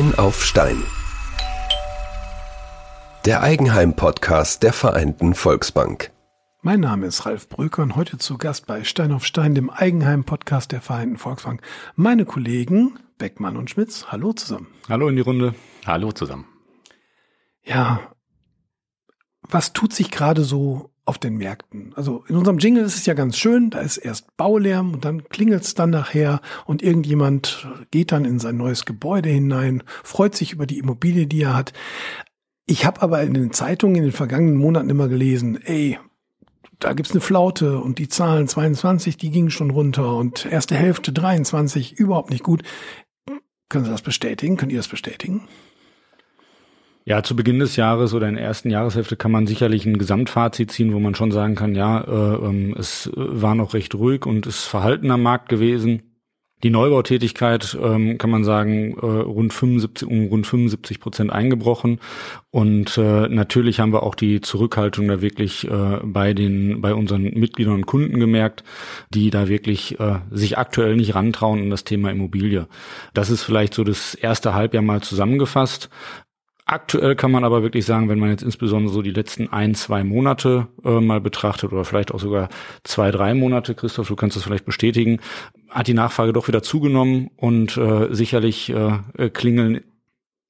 Stein auf Stein. Der Eigenheim-Podcast der Vereinten Volksbank. Mein Name ist Ralf Bröker und heute zu Gast bei Stein auf Stein, dem Eigenheim-Podcast der Vereinten Volksbank. Meine Kollegen Beckmann und Schmitz. Hallo zusammen. Hallo in die Runde. Hallo zusammen. Ja, was tut sich gerade so auf den Märkten? Also in unserem Jingle ist es ja ganz schön, da ist erst Baulärm und dann klingelt es dann nachher und irgendjemand geht dann in sein neues Gebäude hinein, freut sich über die Immobilie, die er hat. Ich habe aber in den Zeitungen in den vergangenen Monaten immer gelesen, ey, da gibt's eine Flaute und die Zahlen 22, die gingen schon runter und erste Hälfte 23 überhaupt nicht gut. Können Sie das bestätigen? Könnt ihr das bestätigen? Ja, zu Beginn des Jahres oder in der ersten Jahreshälfte kann man sicherlich ein Gesamtfazit ziehen, wo man schon sagen kann, ja, äh, ähm, es war noch recht ruhig und ist verhalten am Markt gewesen. Die Neubautätigkeit, ähm, kann man sagen, äh, rund 75, um rund 75 Prozent eingebrochen. Und äh, natürlich haben wir auch die Zurückhaltung da wirklich äh, bei den, bei unseren Mitgliedern und Kunden gemerkt, die da wirklich äh, sich aktuell nicht rantrauen an das Thema Immobilie. Das ist vielleicht so das erste Halbjahr mal zusammengefasst. Aktuell kann man aber wirklich sagen, wenn man jetzt insbesondere so die letzten ein, zwei Monate äh, mal betrachtet oder vielleicht auch sogar zwei, drei Monate, Christoph, du kannst das vielleicht bestätigen, hat die Nachfrage doch wieder zugenommen und äh, sicherlich äh, klingeln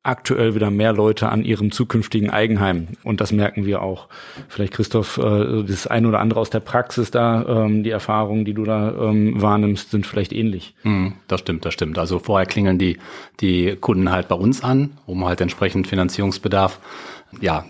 aktuell wieder mehr Leute an ihrem zukünftigen Eigenheim. Und das merken wir auch. Vielleicht, Christoph, äh, das ein oder andere aus der Praxis da, ähm, die Erfahrungen, die du da ähm, wahrnimmst, sind vielleicht ähnlich. Mm, das stimmt, das stimmt. Also vorher klingeln die, die Kunden halt bei uns an, um halt entsprechend Finanzierungsbedarf ja,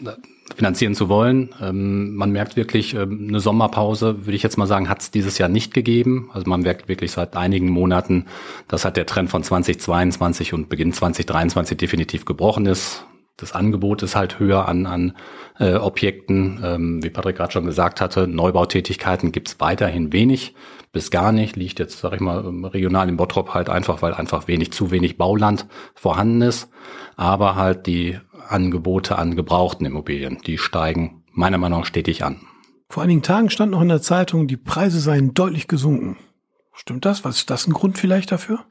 finanzieren zu wollen. Ähm, man merkt wirklich, ähm, eine Sommerpause, würde ich jetzt mal sagen, hat es dieses Jahr nicht gegeben. Also man merkt wirklich seit einigen Monaten, dass halt der Trend von 2022 und Beginn 2023 definitiv gebrochen ist. Das Angebot ist halt höher an, an äh, Objekten. Ähm, wie Patrick gerade schon gesagt hatte, Neubautätigkeiten gibt es weiterhin wenig bis gar nicht. Liegt jetzt, sage ich mal, regional in Bottrop halt einfach, weil einfach wenig, zu wenig Bauland vorhanden ist. Aber halt die Angebote an gebrauchten Immobilien. Die steigen meiner Meinung nach stetig an. Vor einigen Tagen stand noch in der Zeitung, die Preise seien deutlich gesunken. Stimmt das? Was ist das ein Grund vielleicht dafür?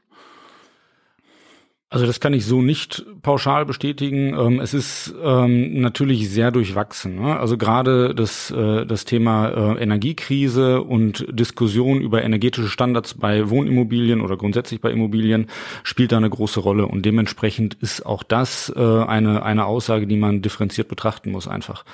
Also das kann ich so nicht pauschal bestätigen. Ähm, es ist ähm, natürlich sehr durchwachsen. Ne? Also gerade das, äh, das Thema äh, Energiekrise und Diskussion über energetische Standards bei Wohnimmobilien oder grundsätzlich bei Immobilien spielt da eine große Rolle. Und dementsprechend ist auch das äh, eine, eine Aussage, die man differenziert betrachten muss einfach.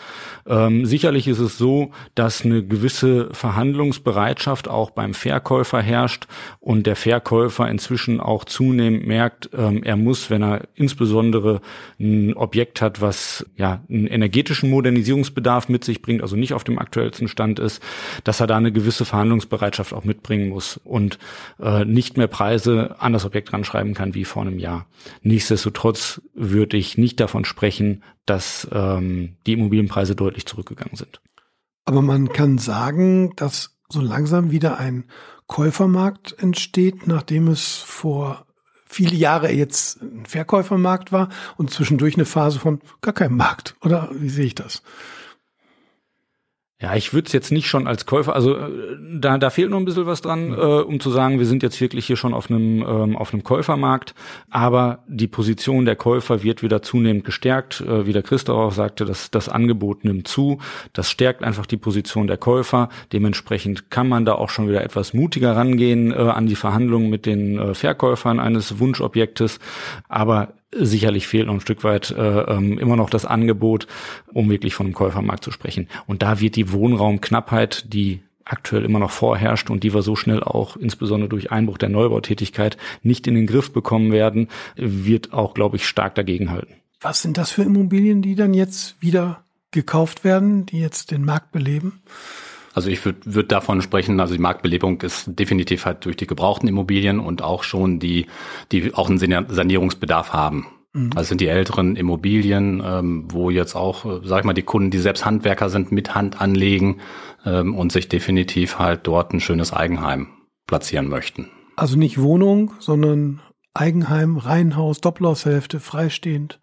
Ähm, sicherlich ist es so, dass eine gewisse Verhandlungsbereitschaft auch beim Verkäufer herrscht und der Verkäufer inzwischen auch zunehmend merkt, er muss, wenn er insbesondere ein Objekt hat, was ja einen energetischen Modernisierungsbedarf mit sich bringt, also nicht auf dem aktuellsten Stand ist, dass er da eine gewisse Verhandlungsbereitschaft auch mitbringen muss und äh, nicht mehr Preise an das Objekt ranschreiben kann wie vor einem Jahr. Nichtsdestotrotz würde ich nicht davon sprechen, dass ähm, die Immobilienpreise deutlich zurückgegangen sind. Aber man kann sagen, dass so langsam wieder ein Käufermarkt entsteht, nachdem es vor viele Jahre jetzt ein Verkäufermarkt war und zwischendurch eine Phase von gar keinem Markt. Oder wie sehe ich das? Ja, ich würde es jetzt nicht schon als Käufer, also äh, da, da fehlt noch ein bisschen was dran, äh, um zu sagen, wir sind jetzt wirklich hier schon auf einem, ähm, auf einem Käufermarkt, aber die Position der Käufer wird wieder zunehmend gestärkt, äh, wie der Christoph auch sagte, dass das Angebot nimmt zu, das stärkt einfach die Position der Käufer, dementsprechend kann man da auch schon wieder etwas mutiger rangehen äh, an die Verhandlungen mit den äh, Verkäufern eines Wunschobjektes, aber sicherlich fehlt noch ein Stück weit äh, ähm, immer noch das Angebot, um wirklich von einem Käufermarkt zu sprechen. Und da wird die Wohnraumknappheit, die aktuell immer noch vorherrscht und die wir so schnell auch insbesondere durch Einbruch der Neubautätigkeit nicht in den Griff bekommen werden, wird auch, glaube ich, stark dagegenhalten. Was sind das für Immobilien, die dann jetzt wieder gekauft werden, die jetzt den Markt beleben? Also ich würde würd davon sprechen, also die Marktbelebung ist definitiv halt durch die gebrauchten Immobilien und auch schon die, die auch einen Sanierungsbedarf haben. Mhm. Also sind die älteren Immobilien, ähm, wo jetzt auch, äh, sag ich mal, die Kunden, die selbst Handwerker sind, mit Hand anlegen ähm, und sich definitiv halt dort ein schönes Eigenheim platzieren möchten. Also nicht Wohnung, sondern Eigenheim, Reihenhaus, Doppelhaushälfte, freistehend.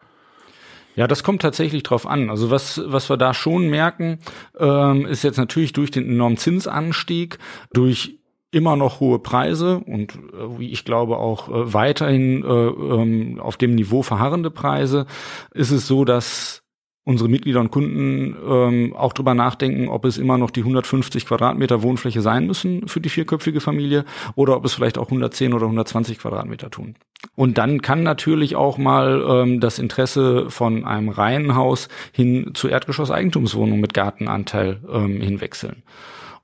Ja, das kommt tatsächlich drauf an. Also was, was wir da schon merken, ähm, ist jetzt natürlich durch den enormen Zinsanstieg, durch immer noch hohe Preise und äh, wie ich glaube auch äh, weiterhin äh, ähm, auf dem Niveau verharrende Preise, ist es so, dass unsere Mitglieder und Kunden ähm, auch drüber nachdenken, ob es immer noch die 150 Quadratmeter Wohnfläche sein müssen für die vierköpfige Familie oder ob es vielleicht auch 110 oder 120 Quadratmeter tun. Und dann kann natürlich auch mal ähm, das Interesse von einem Reihenhaus hin zu Erdgeschoss-Eigentumswohnungen mit Gartenanteil ähm, hinwechseln.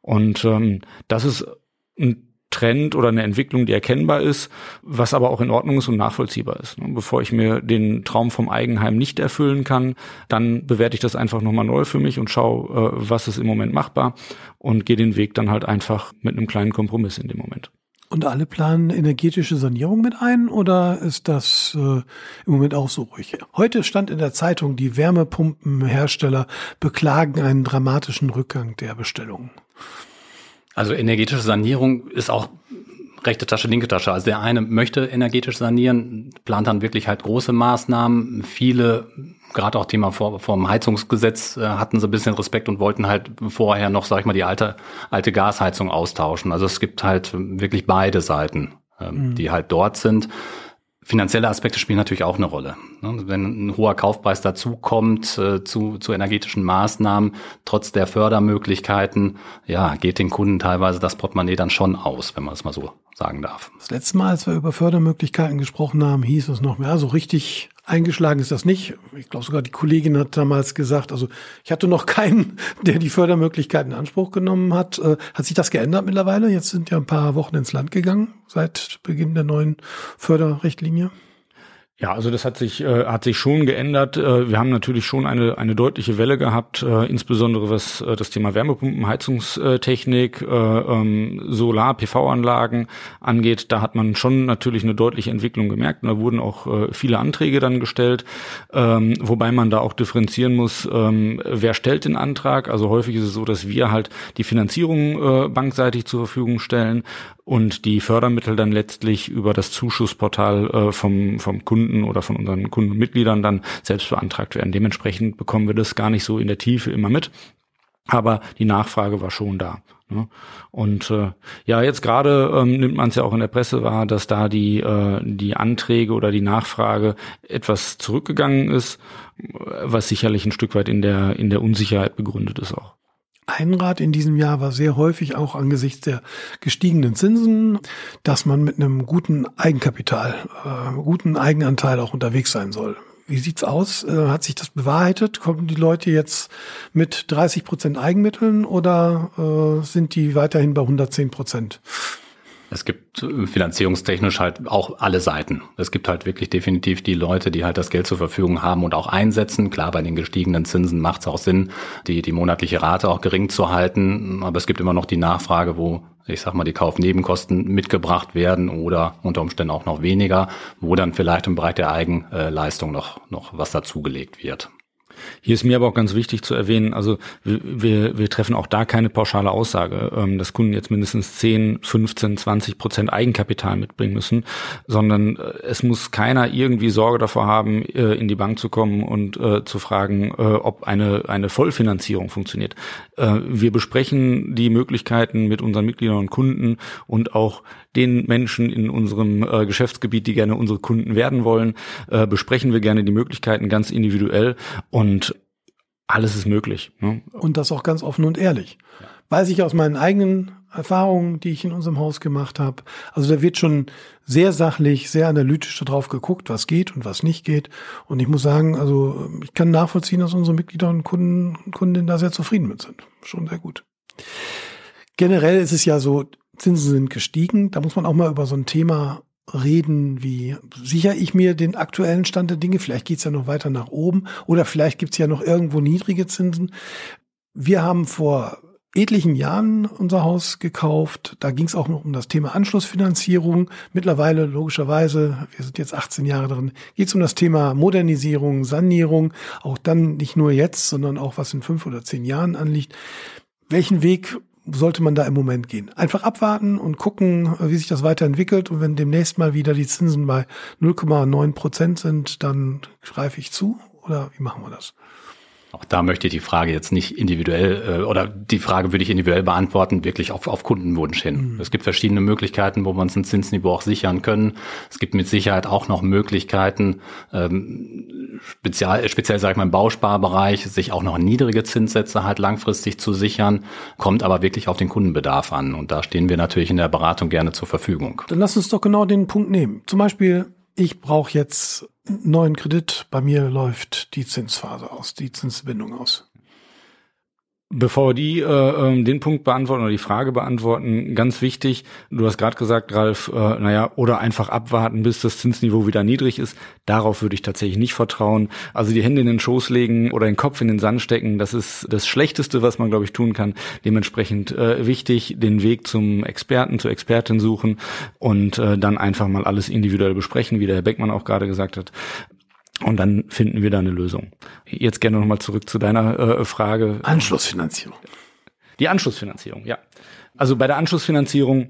Und ähm, das ist ein Trend oder eine Entwicklung, die erkennbar ist, was aber auch in Ordnung ist und nachvollziehbar ist. Bevor ich mir den Traum vom Eigenheim nicht erfüllen kann, dann bewerte ich das einfach nochmal neu für mich und schaue, äh, was ist im Moment machbar und gehe den Weg dann halt einfach mit einem kleinen Kompromiss in dem Moment. Und alle planen energetische Sanierung mit ein oder ist das äh, im Moment auch so ruhig? Heute stand in der Zeitung, die Wärmepumpenhersteller beklagen einen dramatischen Rückgang der Bestellungen. Also energetische Sanierung ist auch rechte Tasche, linke Tasche. Also der eine möchte energetisch sanieren, plant dann wirklich halt große Maßnahmen. Viele, gerade auch Thema vor, vom Heizungsgesetz, äh, hatten so ein bisschen Respekt und wollten halt vorher noch, sag ich mal, die alte, alte Gasheizung austauschen. Also es gibt halt wirklich beide Seiten, ähm, mhm. die halt dort sind. Finanzielle Aspekte spielen natürlich auch eine Rolle. Ne? Wenn ein hoher Kaufpreis dazukommt äh, zu, zu energetischen Maßnahmen, trotz der Fördermöglichkeiten, ja, geht den Kunden teilweise das Portemonnaie dann schon aus, wenn man es mal so sagen darf. Das letzte Mal, als wir über Fördermöglichkeiten gesprochen haben, hieß es noch mehr, so richtig eingeschlagen ist das nicht. Ich glaube sogar die Kollegin hat damals gesagt, also ich hatte noch keinen, der die Fördermöglichkeiten in Anspruch genommen hat. Äh, hat sich das geändert mittlerweile? Jetzt sind ja ein paar Wochen ins Land gegangen seit Beginn der neuen Förderrichtlinie. Ja, also das hat sich äh, hat sich schon geändert. Äh, wir haben natürlich schon eine eine deutliche Welle gehabt, äh, insbesondere was äh, das Thema Wärmepumpen, Heizungstechnik, äh, ähm, Solar, PV-Anlagen angeht. Da hat man schon natürlich eine deutliche Entwicklung gemerkt. Und da wurden auch äh, viele Anträge dann gestellt, ähm, wobei man da auch differenzieren muss, ähm, wer stellt den Antrag. Also häufig ist es so, dass wir halt die Finanzierung äh, bankseitig zur Verfügung stellen und die Fördermittel dann letztlich über das Zuschussportal äh, vom, vom Kunden oder von unseren Kundenmitgliedern dann selbst beantragt werden. Dementsprechend bekommen wir das gar nicht so in der Tiefe immer mit. Aber die Nachfrage war schon da. Ne? Und äh, ja, jetzt gerade ähm, nimmt man es ja auch in der Presse wahr, dass da die, äh, die Anträge oder die Nachfrage etwas zurückgegangen ist, was sicherlich ein Stück weit in der, in der Unsicherheit begründet ist auch. Einrad in diesem Jahr war sehr häufig auch angesichts der gestiegenen Zinsen, dass man mit einem guten Eigenkapital, äh, guten Eigenanteil auch unterwegs sein soll. Wie sieht's aus? Äh, hat sich das bewahrheitet? Kommen die Leute jetzt mit 30 Prozent Eigenmitteln oder äh, sind die weiterhin bei 110 Prozent? Es gibt äh, finanzierungstechnisch halt auch alle Seiten. Es gibt halt wirklich definitiv die Leute, die halt das Geld zur Verfügung haben und auch einsetzen. Klar, bei den gestiegenen Zinsen macht es auch Sinn, die, die monatliche Rate auch gering zu halten. Aber es gibt immer noch die Nachfrage, wo, ich sag mal, die Kaufnebenkosten mitgebracht werden oder unter Umständen auch noch weniger, wo dann vielleicht im Bereich der Eigenleistung noch, noch was dazugelegt wird. Hier ist mir aber auch ganz wichtig zu erwähnen, also wir, wir treffen auch da keine pauschale Aussage, ähm, dass Kunden jetzt mindestens 10, 15, 20 Prozent Eigenkapital mitbringen müssen, sondern äh, es muss keiner irgendwie Sorge davor haben, äh, in die Bank zu kommen und äh, zu fragen, äh, ob eine, eine Vollfinanzierung funktioniert. Äh, wir besprechen die Möglichkeiten mit unseren Mitgliedern und Kunden und auch den Menschen in unserem äh, Geschäftsgebiet, die gerne unsere Kunden werden wollen, äh, besprechen wir gerne die Möglichkeiten ganz individuell und alles ist möglich. Ne? Und das auch ganz offen und ehrlich. Weiß ich aus meinen eigenen Erfahrungen, die ich in unserem Haus gemacht habe. Also da wird schon sehr sachlich, sehr analytisch darauf geguckt, was geht und was nicht geht. Und ich muss sagen, also ich kann nachvollziehen, dass unsere Mitglieder und Kunden und Kundinnen da sehr zufrieden mit sind. Schon sehr gut. Generell ist es ja so, Zinsen sind gestiegen. Da muss man auch mal über so ein Thema reden, wie sichere ich mir den aktuellen Stand der Dinge? Vielleicht geht's ja noch weiter nach oben oder vielleicht gibt's ja noch irgendwo niedrige Zinsen. Wir haben vor etlichen Jahren unser Haus gekauft. Da ging es auch noch um das Thema Anschlussfinanzierung. Mittlerweile, logischerweise, wir sind jetzt 18 Jahre drin, geht es um das Thema Modernisierung, Sanierung. Auch dann nicht nur jetzt, sondern auch was in fünf oder zehn Jahren anliegt. Welchen Weg sollte man da im Moment gehen? Einfach abwarten und gucken, wie sich das weiterentwickelt. Und wenn demnächst mal wieder die Zinsen bei 0,9 Prozent sind, dann greife ich zu? Oder wie machen wir das? Auch da möchte ich die Frage jetzt nicht individuell äh, oder die Frage würde ich individuell beantworten, wirklich auf, auf Kundenwunsch hin. Mhm. Es gibt verschiedene Möglichkeiten, wo wir uns ein Zinsniveau auch sichern können. Es gibt mit Sicherheit auch noch Möglichkeiten, ähm, speziell, speziell sage ich mal im Bausparbereich, sich auch noch niedrige Zinssätze halt langfristig zu sichern, kommt aber wirklich auf den Kundenbedarf an. Und da stehen wir natürlich in der Beratung gerne zur Verfügung. Dann lass uns doch genau den Punkt nehmen. Zum Beispiel ich brauche jetzt neuen Kredit, bei mir läuft die Zinsphase aus, die Zinsbindung aus. Bevor wir die, äh, ähm, den Punkt beantworten oder die Frage beantworten, ganz wichtig, du hast gerade gesagt, Ralf, äh, naja, oder einfach abwarten, bis das Zinsniveau wieder niedrig ist. Darauf würde ich tatsächlich nicht vertrauen. Also die Hände in den Schoß legen oder den Kopf in den Sand stecken, das ist das Schlechteste, was man, glaube ich, tun kann. Dementsprechend äh, wichtig, den Weg zum Experten, zur Expertin suchen und äh, dann einfach mal alles individuell besprechen, wie der Herr Beckmann auch gerade gesagt hat. Und dann finden wir da eine Lösung. Jetzt gerne nochmal zurück zu deiner äh, Frage. Anschlussfinanzierung. Die Anschlussfinanzierung, ja. Also bei der Anschlussfinanzierung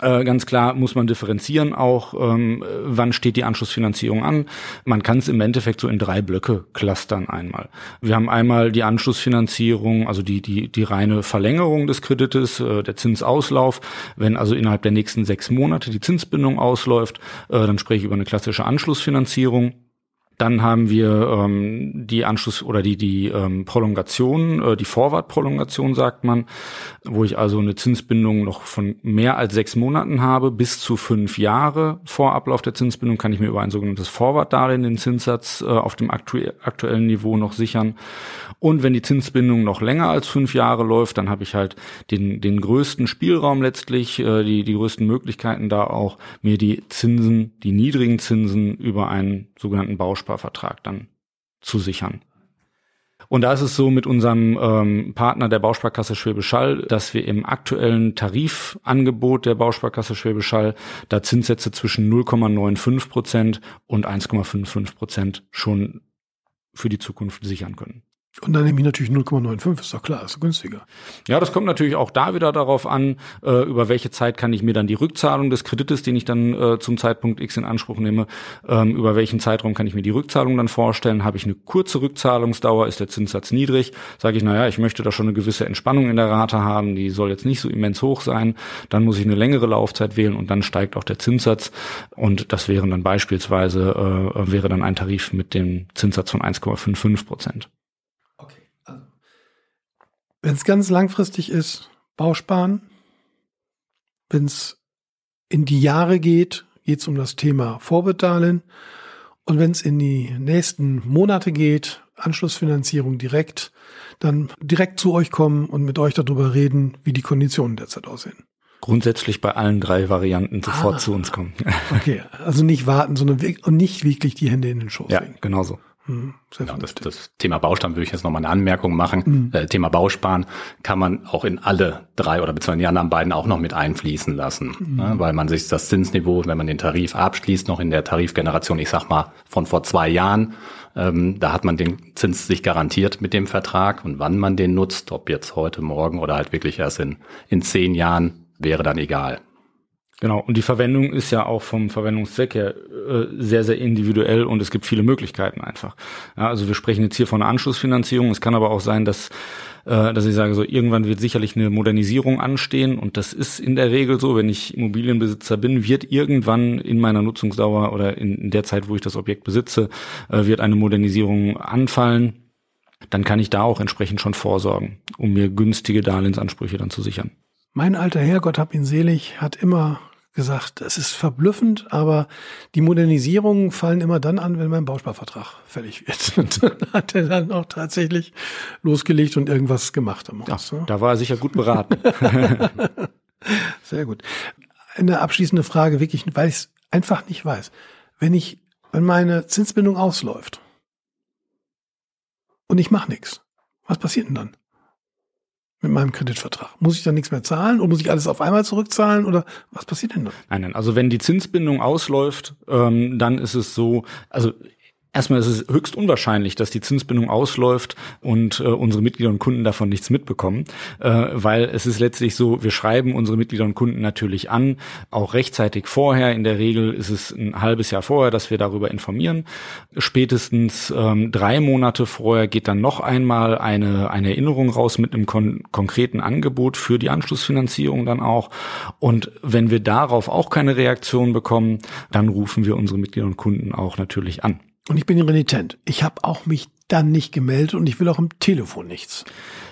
äh, ganz klar muss man differenzieren auch, ähm, wann steht die Anschlussfinanzierung an. Man kann es im Endeffekt so in drei Blöcke clustern einmal. Wir haben einmal die Anschlussfinanzierung, also die, die, die reine Verlängerung des Kredites, äh, der Zinsauslauf. Wenn also innerhalb der nächsten sechs Monate die Zinsbindung ausläuft, äh, dann spreche ich über eine klassische Anschlussfinanzierung. Dann haben wir ähm, die Anschluss oder die die ähm, Prolongation, äh, die Vorwartprolongation sagt man, wo ich also eine Zinsbindung noch von mehr als sechs Monaten habe, bis zu fünf Jahre vor Ablauf der Zinsbindung kann ich mir über ein sogenanntes Vorwartdarlehen den Zinssatz äh, auf dem aktu aktuellen Niveau noch sichern. Und wenn die Zinsbindung noch länger als fünf Jahre läuft, dann habe ich halt den den größten Spielraum letztlich, äh, die die größten Möglichkeiten da auch mir die Zinsen, die niedrigen Zinsen über einen sogenannten Bausparvertrag dann zu sichern. Und da ist es so mit unserem ähm, Partner der Bausparkasse Schwäbisch Hall, dass wir im aktuellen Tarifangebot der Bausparkasse Schwäbisch Hall da Zinssätze zwischen 0,95 Prozent und 1,55 Prozent schon für die Zukunft sichern können. Und dann nehme ich natürlich 0,95, ist doch klar, ist günstiger. Ja, das kommt natürlich auch da wieder darauf an, äh, über welche Zeit kann ich mir dann die Rückzahlung des Kredites, den ich dann äh, zum Zeitpunkt X in Anspruch nehme, ähm, über welchen Zeitraum kann ich mir die Rückzahlung dann vorstellen. Habe ich eine kurze Rückzahlungsdauer, ist der Zinssatz niedrig, sage ich, naja, ich möchte da schon eine gewisse Entspannung in der Rate haben, die soll jetzt nicht so immens hoch sein, dann muss ich eine längere Laufzeit wählen und dann steigt auch der Zinssatz und das wären dann beispielsweise, äh, wäre dann ein Tarif mit dem Zinssatz von 1,55 Prozent. Wenn es ganz langfristig ist, Bausparen. Wenn es in die Jahre geht, geht es um das Thema Vorbetalen. Und wenn es in die nächsten Monate geht, Anschlussfinanzierung direkt, dann direkt zu euch kommen und mit euch darüber reden, wie die Konditionen derzeit aussehen. Grundsätzlich bei allen drei Varianten sofort ah, zu uns kommen. Okay, also nicht warten, sondern und nicht wirklich die Hände in den Schoß ja, legen. Genau so. Mhm, genau, das, das, Thema Baustand würde ich jetzt nochmal eine Anmerkung machen. Mhm. Äh, Thema Bausparen kann man auch in alle drei oder beziehungsweise die anderen beiden auch noch mit einfließen lassen, mhm. ne, weil man sich das Zinsniveau, wenn man den Tarif abschließt, noch in der Tarifgeneration, ich sag mal von vor zwei Jahren, ähm, da hat man den Zins sich garantiert mit dem Vertrag und wann man den nutzt, ob jetzt heute, morgen oder halt wirklich erst in, in zehn Jahren, wäre dann egal. Genau, und die Verwendung ist ja auch vom Verwendungszweck her äh, sehr, sehr individuell und es gibt viele Möglichkeiten einfach. Ja, also wir sprechen jetzt hier von Anschlussfinanzierung. Es kann aber auch sein, dass, äh, dass ich sage, so irgendwann wird sicherlich eine Modernisierung anstehen und das ist in der Regel so, wenn ich Immobilienbesitzer bin, wird irgendwann in meiner Nutzungsdauer oder in der Zeit, wo ich das Objekt besitze, äh, wird eine Modernisierung anfallen. Dann kann ich da auch entsprechend schon vorsorgen, um mir günstige Darlehensansprüche dann zu sichern. Mein alter Herrgott, hab ihn selig, hat immer gesagt, es ist verblüffend, aber die Modernisierungen fallen immer dann an, wenn mein Bausparvertrag fällig wird. Und dann hat er dann auch tatsächlich losgelegt und irgendwas gemacht am Haus. Ja, ne? Da war er sicher gut beraten. Sehr gut. Eine abschließende Frage, wirklich, weil ich es einfach nicht weiß. Wenn ich, wenn meine Zinsbindung ausläuft und ich mache nichts, was passiert denn dann? Mit meinem Kreditvertrag? Muss ich dann nichts mehr zahlen oder muss ich alles auf einmal zurückzahlen oder was passiert denn dann? Nein, nein. Also wenn die Zinsbindung ausläuft, ähm, dann ist es so, also Erstmal ist es höchst unwahrscheinlich, dass die Zinsbindung ausläuft und äh, unsere Mitglieder und Kunden davon nichts mitbekommen, äh, weil es ist letztlich so, wir schreiben unsere Mitglieder und Kunden natürlich an, auch rechtzeitig vorher. In der Regel ist es ein halbes Jahr vorher, dass wir darüber informieren. Spätestens ähm, drei Monate vorher geht dann noch einmal eine, eine Erinnerung raus mit einem kon konkreten Angebot für die Anschlussfinanzierung dann auch. Und wenn wir darauf auch keine Reaktion bekommen, dann rufen wir unsere Mitglieder und Kunden auch natürlich an. Und ich bin renitent. Ich habe auch mich dann nicht gemeldet und ich will auch am Telefon nichts.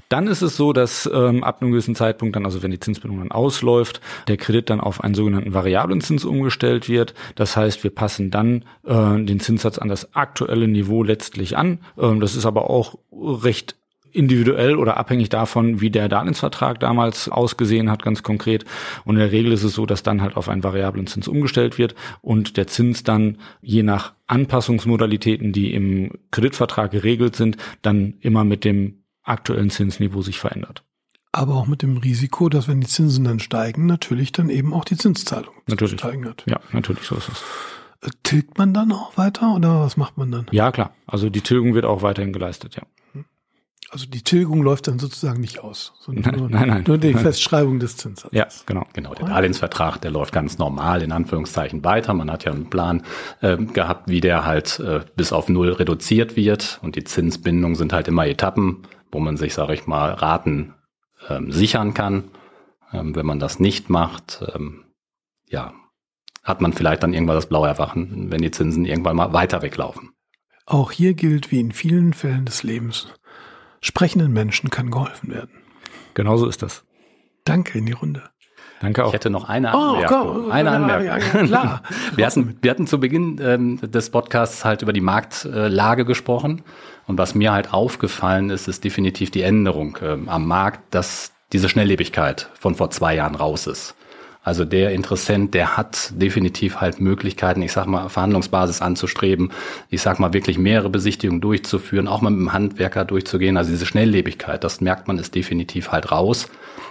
Dann ist es so, dass ähm, ab einem gewissen Zeitpunkt dann, also wenn die Zinsbindung dann ausläuft, der Kredit dann auf einen sogenannten variablen Zins umgestellt wird. Das heißt, wir passen dann äh, den Zinssatz an das aktuelle Niveau letztlich an. Ähm, das ist aber auch recht individuell oder abhängig davon, wie der Darlehensvertrag damals ausgesehen hat, ganz konkret. Und in der Regel ist es so, dass dann halt auf einen variablen Zins umgestellt wird und der Zins dann je nach Anpassungsmodalitäten, die im Kreditvertrag geregelt sind, dann immer mit dem aktuellen Zinsniveau sich verändert. Aber auch mit dem Risiko, dass wenn die Zinsen dann steigen, natürlich dann eben auch die Zinszahlung natürlich. steigen hat. Ja, natürlich, so ist es. Tilgt man dann auch weiter oder was macht man dann? Ja, klar. Also die Tilgung wird auch weiterhin geleistet, ja. Also die Tilgung läuft dann sozusagen nicht aus, sondern nur, nein, nein. nur die Nein. Festschreibung des Zinssatzes. Ja, genau. Genau, der Darlehensvertrag, der läuft ganz normal in Anführungszeichen weiter. Man hat ja einen Plan äh, gehabt, wie der halt äh, bis auf null reduziert wird. Und die Zinsbindungen sind halt immer Etappen, wo man sich, sage ich mal, Raten ähm, sichern kann. Ähm, wenn man das nicht macht, ähm, ja, hat man vielleicht dann irgendwann das blaue Erwachen, wenn die Zinsen irgendwann mal weiter weglaufen. Auch hier gilt wie in vielen Fällen des Lebens, sprechenden Menschen kann geholfen werden. Genau so ist das. Danke in die Runde. Danke auch. Ich hätte noch eine Oh, Anmerkung. komm. eine Ja, Anmerkung. ja, klar. wir, hatten, wir hatten zu Beginn ähm, des Podcasts halt über die Marktlage gesprochen. Und was mir halt aufgefallen ist, ist definitiv die Änderung ähm, am Markt, dass diese Schnelllebigkeit von vor zwei Jahren raus ist. Also der Interessent, der hat definitiv halt Möglichkeiten, ich sag mal, Verhandlungsbasis anzustreben, ich sag mal, wirklich mehrere Besichtigungen durchzuführen, auch mal mit dem Handwerker durchzugehen. Also diese Schnelllebigkeit, das merkt man, ist definitiv halt raus,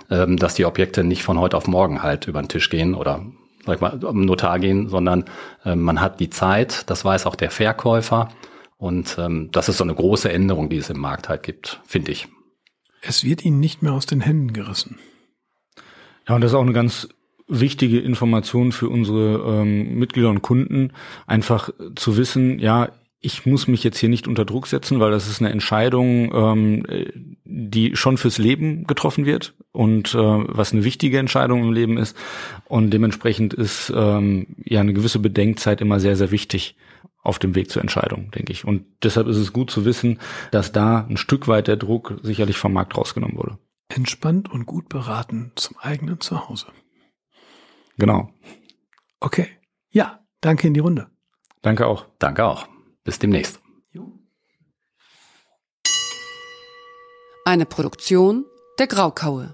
ähm, dass die Objekte nicht von heute auf morgen halt über den Tisch gehen oder sag ich mal, am Notar gehen, sondern ähm, man hat die Zeit, das weiß auch der Verkäufer. Und ähm, das ist so eine große Änderung, die es im Markt halt gibt, finde ich. Es wird ihnen nicht mehr aus den Händen gerissen. Ja, und das ist auch eine ganz wichtige Information für unsere ähm, Mitglieder und Kunden, einfach zu wissen, ja, ich muss mich jetzt hier nicht unter Druck setzen, weil das ist eine Entscheidung, ähm, die schon fürs Leben getroffen wird und äh, was eine wichtige Entscheidung im Leben ist. Und dementsprechend ist ähm, ja eine gewisse Bedenkzeit immer sehr, sehr wichtig auf dem Weg zur Entscheidung, denke ich. Und deshalb ist es gut zu wissen, dass da ein Stück weit der Druck sicherlich vom Markt rausgenommen wurde. Entspannt und gut beraten zum eigenen Zuhause. Genau. Okay. Ja, danke in die Runde. Danke auch. Danke auch. Bis demnächst. Eine Produktion der Graukaue.